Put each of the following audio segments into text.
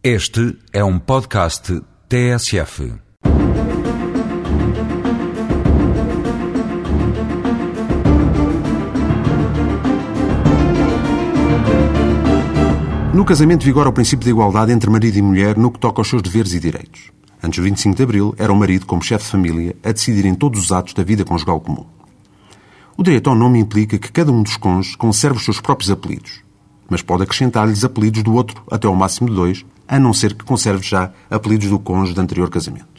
Este é um podcast TSF. No casamento vigora o princípio de igualdade entre marido e mulher no que toca aos seus deveres e direitos. Antes do 25 de Abril, era o marido, como chefe de família, a decidir em todos os atos da vida conjugal comum. O direito ao nome implica que cada um dos cônjuges conserve os seus próprios apelidos, mas pode acrescentar-lhes apelidos do outro até ao máximo de dois, a não ser que conserve já apelidos do cônjuge de anterior casamento.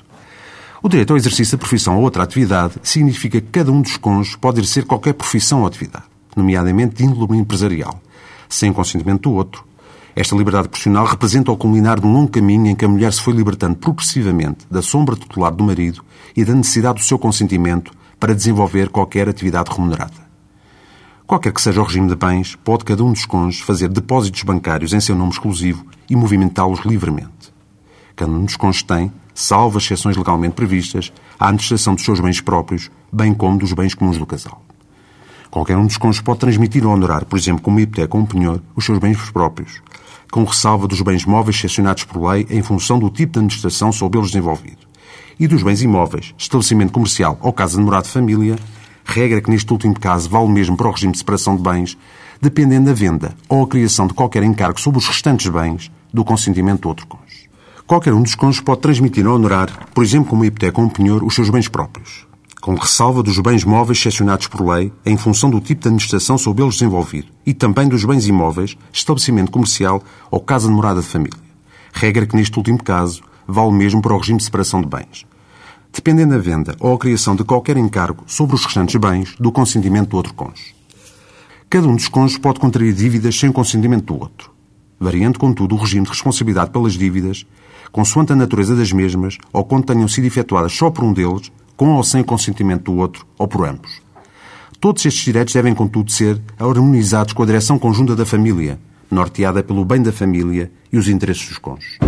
O direito ao exercício da profissão ou outra atividade significa que cada um dos cônjuges pode exercer qualquer profissão ou atividade, nomeadamente de índole empresarial, sem consentimento do outro. Esta liberdade profissional representa o culminar de um longo caminho em que a mulher se foi libertando progressivamente da sombra tutelar do marido e da necessidade do seu consentimento para desenvolver qualquer atividade remunerada. Qualquer que seja o regime de bens, pode cada um dos cônjuges fazer depósitos bancários em seu nome exclusivo e movimentá-los livremente. Cada um dos cônjuges tem, salvo as exceções legalmente previstas, a administração dos seus bens próprios, bem como dos bens comuns do casal. Qualquer um dos cônjuges pode transmitir ou honorar, por exemplo, como hipoteca ou um penhor, os seus bens próprios, com ressalva dos bens móveis excepcionados por lei em função do tipo de administração sob eles desenvolvido, e dos bens imóveis, estabelecimento comercial ou casa de morada de família, regra que neste último caso vale mesmo para o regime de separação de bens, dependendo da venda ou a criação de qualquer encargo sobre os restantes bens do consentimento do outro cônjuge. Qualquer um dos cônjuges pode transmitir ou honorar, por exemplo, como hipoteca ou um penhor, os seus bens próprios, com ressalva dos bens móveis excepcionados por lei em função do tipo de administração sob eles desenvolvido e também dos bens imóveis, estabelecimento comercial ou casa de morada de família. Regra que neste último caso vale mesmo para o regime de separação de bens dependendo da venda ou a criação de qualquer encargo sobre os restantes bens do consentimento do outro cônjuge. Cada um dos cônjuges pode contrair dívidas sem consentimento do outro, variando, contudo, o regime de responsabilidade pelas dívidas, consoante a natureza das mesmas ou quando tenham sido efetuadas só por um deles, com ou sem consentimento do outro ou por ambos. Todos estes direitos devem, contudo, ser harmonizados com a direção conjunta da família, norteada pelo bem da família e os interesses dos cônjuges.